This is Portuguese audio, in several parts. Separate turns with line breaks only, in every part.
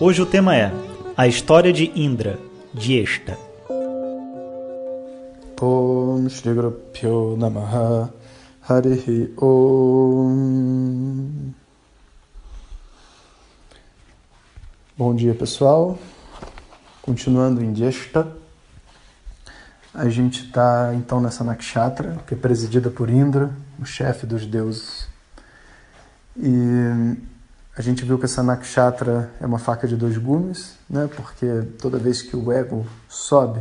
Hoje o tema é A História de Indra, de Esta.
Om Shri Om Bom dia pessoal, continuando em Jeshta, a gente está então nessa Nakshatra, que é presidida por Indra, o chefe dos deuses. E a gente viu que essa nakshatra é uma faca de dois gumes, né? porque toda vez que o ego sobe,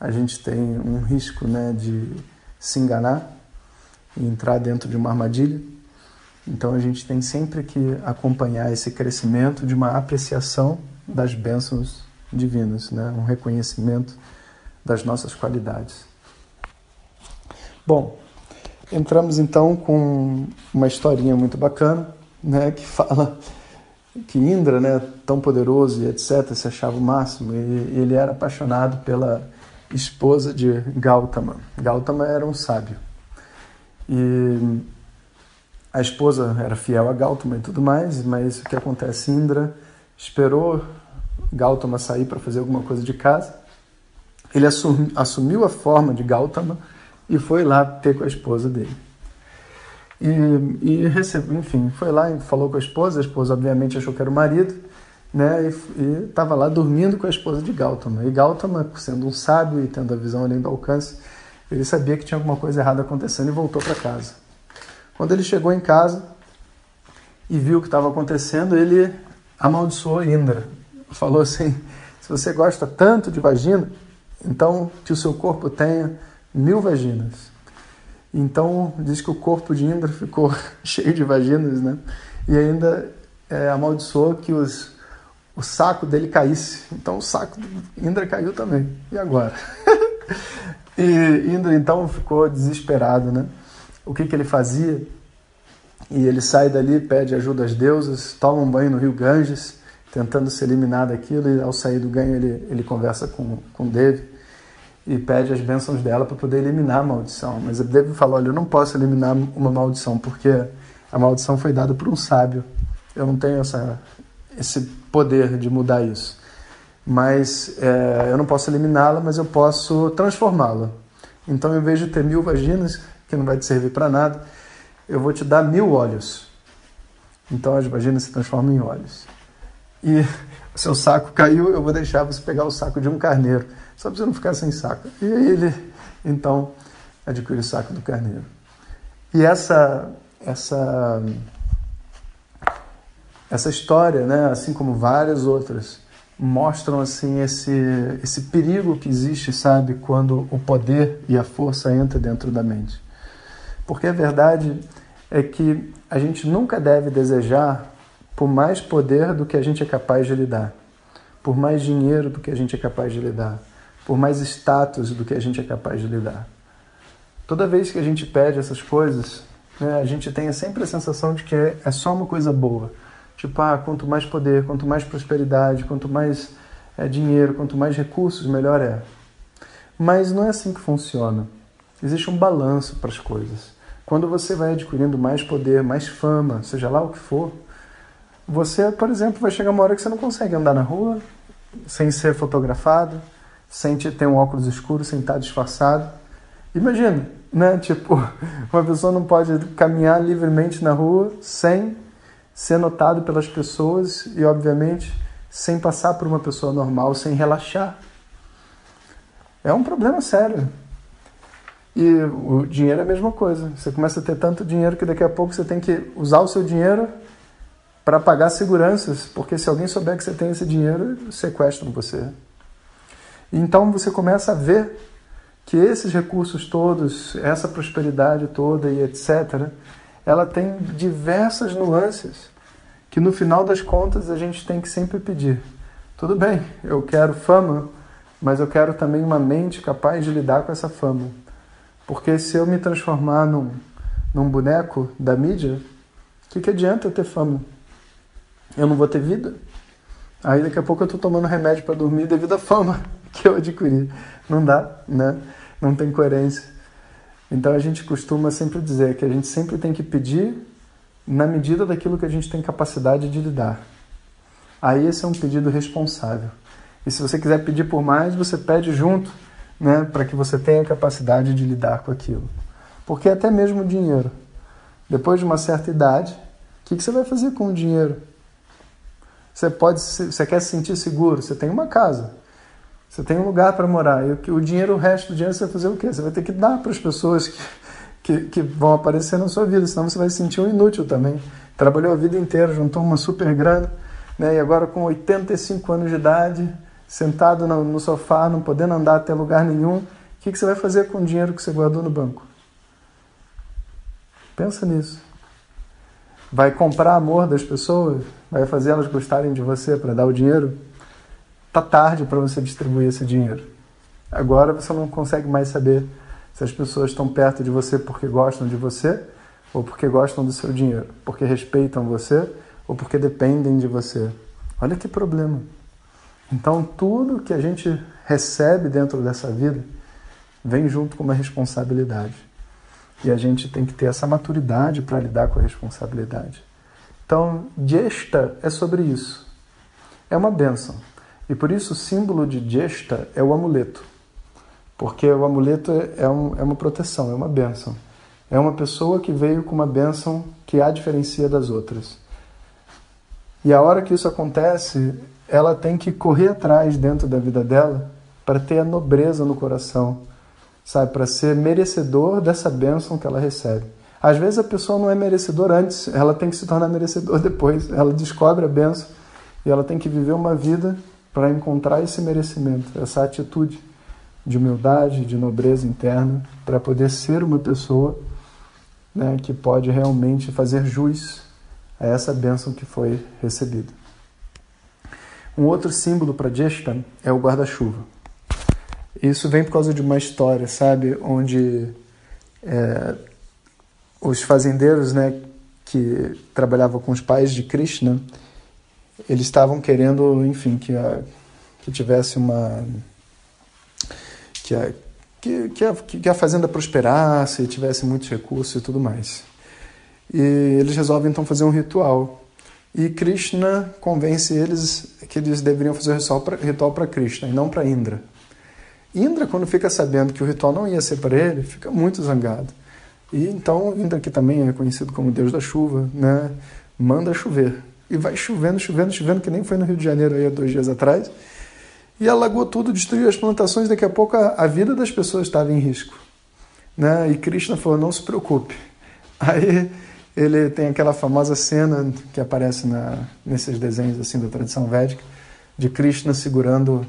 a gente tem um risco né, de se enganar e entrar dentro de uma armadilha. Então a gente tem sempre que acompanhar esse crescimento de uma apreciação das bênçãos divinas, né? um reconhecimento das nossas qualidades. Bom, entramos então com uma historinha muito bacana né, que fala que Indra, né, tão poderoso e etc, se achava o máximo e ele era apaixonado pela esposa de Gautama. Gautama era um sábio. E a esposa era fiel a Gautama e tudo mais, mas o que acontece? Indra esperou Gautama sair para fazer alguma coisa de casa. Ele assumiu a forma de Gautama e foi lá ter com a esposa dele. E, e enfim, foi lá e falou com a esposa, a esposa obviamente achou que era o marido, né? E estava lá dormindo com a esposa de Gautama. E Gautama, sendo um sábio e tendo a visão além do alcance, ele sabia que tinha alguma coisa errada acontecendo e voltou para casa. Quando ele chegou em casa e viu o que estava acontecendo, ele amaldiçoou Indra. Falou assim: se você gosta tanto de vagina, então que o seu corpo tenha mil vaginas. Então, diz que o corpo de Indra ficou cheio de vaginas, né? E ainda é, amaldiçoou que os, o saco dele caísse. Então, o saco de Indra caiu também. E agora? e Indra, então, ficou desesperado, né? O que, que ele fazia? E ele sai dali, pede ajuda às deusas, toma um banho no rio Ganges, tentando se eliminar daquilo. E ao sair do ganho, ele, ele conversa com, com Devi e pede as bênçãos dela para poder eliminar a maldição. Mas Devi falou: Olha, eu não posso eliminar uma maldição porque a maldição foi dada por um sábio. Eu não tenho essa, esse poder de mudar isso. Mas é, eu não posso eliminá-la, mas eu posso transformá-la. Então, em vez de ter mil vaginas, que não vai te servir para nada, eu vou te dar mil olhos. Então, as vaginas se transformam em olhos. E seu saco caiu, eu vou deixar você pegar o saco de um carneiro só para você não ficar sem saco. E aí ele, então, adquire o saco do carneiro. E essa, essa, essa história, né, assim como várias outras, mostram assim esse, esse perigo que existe, sabe, quando o poder e a força entram dentro da mente. Porque a verdade é que a gente nunca deve desejar por mais poder do que a gente é capaz de lidar, por mais dinheiro do que a gente é capaz de lidar, por mais status do que a gente é capaz de lidar. Toda vez que a gente pede essas coisas, né, a gente tem sempre a sensação de que é, é só uma coisa boa. Tipo, ah, quanto mais poder, quanto mais prosperidade, quanto mais é, dinheiro, quanto mais recursos, melhor é. Mas não é assim que funciona. Existe um balanço para as coisas. Quando você vai adquirindo mais poder, mais fama, seja lá o que for, você, por exemplo, vai chegar uma hora que você não consegue andar na rua sem ser fotografado, sem ter um óculos escuro, sem estar disfarçado. Imagina, né? Tipo, uma pessoa não pode caminhar livremente na rua sem ser notado pelas pessoas e, obviamente, sem passar por uma pessoa normal, sem relaxar. É um problema sério. E o dinheiro é a mesma coisa. Você começa a ter tanto dinheiro que daqui a pouco você tem que usar o seu dinheiro para pagar seguranças, porque se alguém souber que você tem esse dinheiro, sequestram você. Então você começa a ver que esses recursos todos, essa prosperidade toda e etc., ela tem diversas nuances que no final das contas a gente tem que sempre pedir. Tudo bem, eu quero fama, mas eu quero também uma mente capaz de lidar com essa fama. Porque se eu me transformar num, num boneco da mídia, o que, que adianta eu ter fama? Eu não vou ter vida? Aí daqui a pouco eu estou tomando remédio para dormir devido à fama que eu adquiri. Não dá, né? Não tem coerência. Então a gente costuma sempre dizer que a gente sempre tem que pedir na medida daquilo que a gente tem capacidade de lidar. Aí esse é um pedido responsável. E se você quiser pedir por mais, você pede junto, né, para que você tenha capacidade de lidar com aquilo. Porque até mesmo o dinheiro. Depois de uma certa idade, o que, que você vai fazer com o dinheiro? Você pode, você quer se sentir seguro, você tem uma casa, você tem um lugar para morar. E o dinheiro, o resto do dinheiro, você vai fazer o quê? Você vai ter que dar para as pessoas que, que, que, vão aparecer na sua vida, senão você vai se sentir um inútil também. Trabalhou a vida inteira, juntou uma super grana, né? e agora com 85 anos de idade, sentado no, no sofá, não podendo andar até lugar nenhum, o que, que você vai fazer com o dinheiro que você guardou no banco? Pensa nisso. Vai comprar amor das pessoas? Vai fazer elas gostarem de você para dar o dinheiro? Tá tarde para você distribuir esse dinheiro. Agora você não consegue mais saber se as pessoas estão perto de você porque gostam de você ou porque gostam do seu dinheiro, porque respeitam você ou porque dependem de você. Olha que problema. Então, tudo que a gente recebe dentro dessa vida vem junto com uma responsabilidade. E a gente tem que ter essa maturidade para lidar com a responsabilidade. Então, Jesta é sobre isso. É uma bênção. E por isso o símbolo de Jesta é o amuleto. Porque o amuleto é, um, é uma proteção, é uma bênção. É uma pessoa que veio com uma bênção que a diferencia das outras. E a hora que isso acontece, ela tem que correr atrás dentro da vida dela para ter a nobreza no coração, sabe? Para ser merecedor dessa bênção que ela recebe. Às vezes a pessoa não é merecedora antes, ela tem que se tornar merecedor depois. Ela descobre a bênção e ela tem que viver uma vida para encontrar esse merecimento, essa atitude de humildade, de nobreza interna, para poder ser uma pessoa né, que pode realmente fazer jus a essa bênção que foi recebida. Um outro símbolo para Jeshta é o guarda-chuva. Isso vem por causa de uma história, sabe, onde é, os fazendeiros, né, que trabalhavam com os pais de Krishna, eles estavam querendo, enfim, que, a, que tivesse uma que a, que, que, a, que a fazenda prosperasse, tivesse muitos recursos e tudo mais. E eles resolvem então fazer um ritual. E Krishna convence eles que eles deveriam fazer o ritual para Krishna e não para Indra. Indra, quando fica sabendo que o ritual não ia ser para ele, fica muito zangado. E então Indra, que também é conhecido como deus da chuva, né, manda chover. E vai chovendo, chovendo, chovendo, que nem foi no Rio de Janeiro aí há dois dias atrás. E alagou tudo, destruiu as plantações, daqui a pouco a, a vida das pessoas estava em risco. Né? E Krishna falou, não se preocupe. Aí ele tem aquela famosa cena que aparece na, nesses desenhos assim da tradição védica, de Krishna segurando,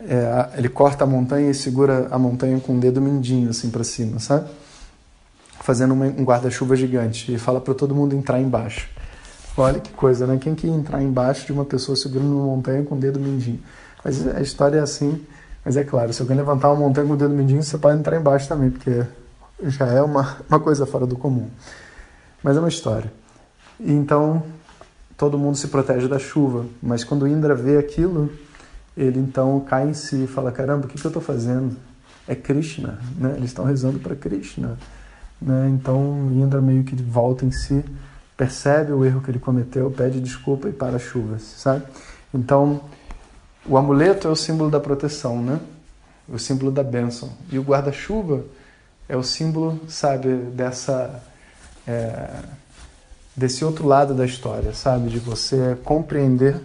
é, ele corta a montanha e segura a montanha com o dedo mindinho assim para cima, sabe? Fazendo uma, um guarda-chuva gigante e fala para todo mundo entrar embaixo. Olha que coisa, né? Quem que ia entrar embaixo de uma pessoa segurando uma montanha com o dedo mindinho? Mas a história é assim. Mas é claro, se alguém levantar uma montanha com o dedo mindinho, você pode entrar embaixo também, porque já é uma, uma coisa fora do comum. Mas é uma história. Então, todo mundo se protege da chuva. Mas quando Indra vê aquilo, ele então cai em si e fala: caramba, o que, que eu estou fazendo? É Krishna, né? Eles estão rezando para Krishna. Né? Então, Indra meio que volta em si, percebe o erro que ele cometeu, pede desculpa e para as chuvas, sabe? Então, o amuleto é o símbolo da proteção, né? O símbolo da bênção. E o guarda-chuva é o símbolo, sabe, dessa é, desse outro lado da história, sabe, de você compreender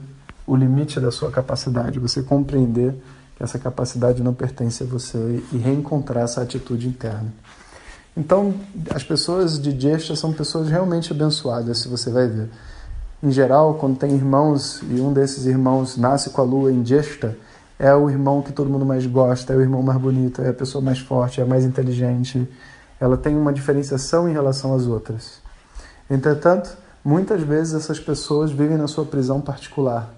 o limite da sua capacidade, você compreender que essa capacidade não pertence a você e reencontrar essa atitude interna. Então, as pessoas de Jesta são pessoas realmente abençoadas, se você vai ver. Em geral, quando tem irmãos e um desses irmãos nasce com a lua em Jesta, é o irmão que todo mundo mais gosta, é o irmão mais bonito, é a pessoa mais forte, é a mais inteligente. Ela tem uma diferenciação em relação às outras. Entretanto, muitas vezes essas pessoas vivem na sua prisão particular,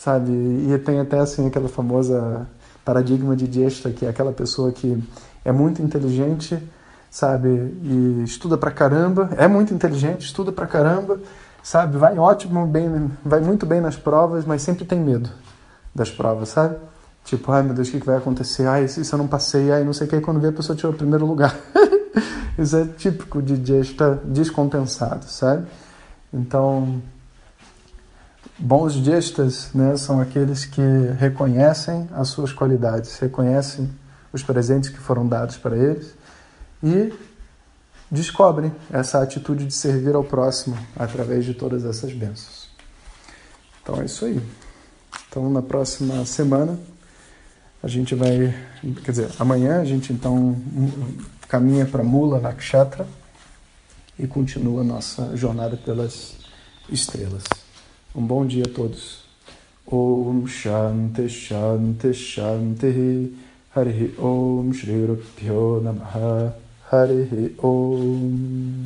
sabe? E tem até assim aquela famosa paradigma de Jesta, que é aquela pessoa que é muito inteligente, sabe? E estuda pra caramba, é muito inteligente, estuda pra caramba, sabe? Vai ótimo, bem, vai muito bem nas provas, mas sempre tem medo das provas, sabe? Tipo, ai meu Deus, o que vai acontecer? Ai, se eu não passei, ai não sei o que, quando vê a pessoa tirou o primeiro lugar. Isso é típico de Jesta descompensado, sabe? Então, bons gestas né, são aqueles que reconhecem as suas qualidades, reconhecem os presentes que foram dados para eles e descobrem essa atitude de servir ao próximo através de todas essas bênçãos. Então é isso aí. Então na próxima semana a gente vai, quer dizer, amanhã a gente então caminha para Mula Nakshatra e continua nossa jornada pelas estrelas. Um bom dia a todos. Om Shanti Shanti Shanti Hari Om Shri Rupyo Namaha Hari Om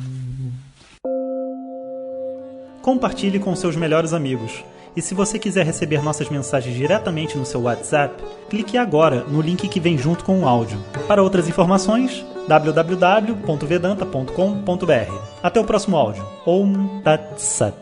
Compartilhe com seus melhores amigos. E se você quiser receber nossas mensagens diretamente no seu WhatsApp, clique agora no link que vem junto com o áudio. Para outras informações, www.vedanta.com.br. Até o próximo áudio. Om Tat Sat.